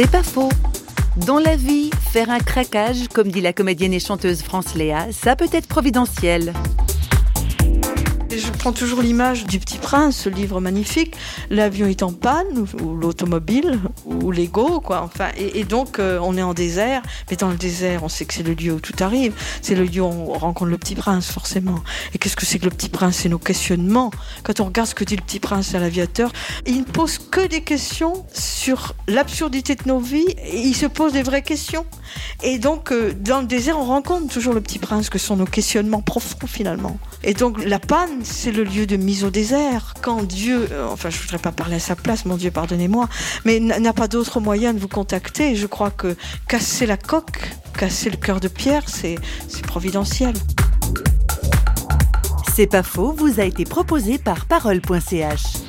C'est pas faux. Dans la vie, faire un craquage, comme dit la comédienne et chanteuse France Léa, ça peut être providentiel. Je prends toujours l'image du Petit Prince, ce livre magnifique. L'avion est en panne, ou, l'automobile, ou l'ego, quoi. Enfin, et, donc euh, on est en désert, mais dans le désert, on sait que c'est le lieu où tout arrive. C'est le lieu où on rencontre le Petit Prince, forcément. Et qu'est-ce que c'est que le Petit Prince C'est nos questionnements? Quand on regarde ce que dit le Petit Prince à l'aviateur, il ne pose que des questions sur l'absurdité de nos vies. Il se pose des vraies questions. Et donc, euh, dans le désert, on rencontre toujours le Petit Prince, que sont nos questionnements profonds finalement. Et donc, la panne c'est le lieu de mise au désert. Quand Dieu, euh, enfin, je voudrais pas parler à sa place, mon Dieu, pardonnez-moi, mais n'a pas d'autre moyen de vous contacter. Je crois que casser la coque, casser le cœur de pierre, c'est providentiel. C'est pas faux, vous a été proposé par parole.ch.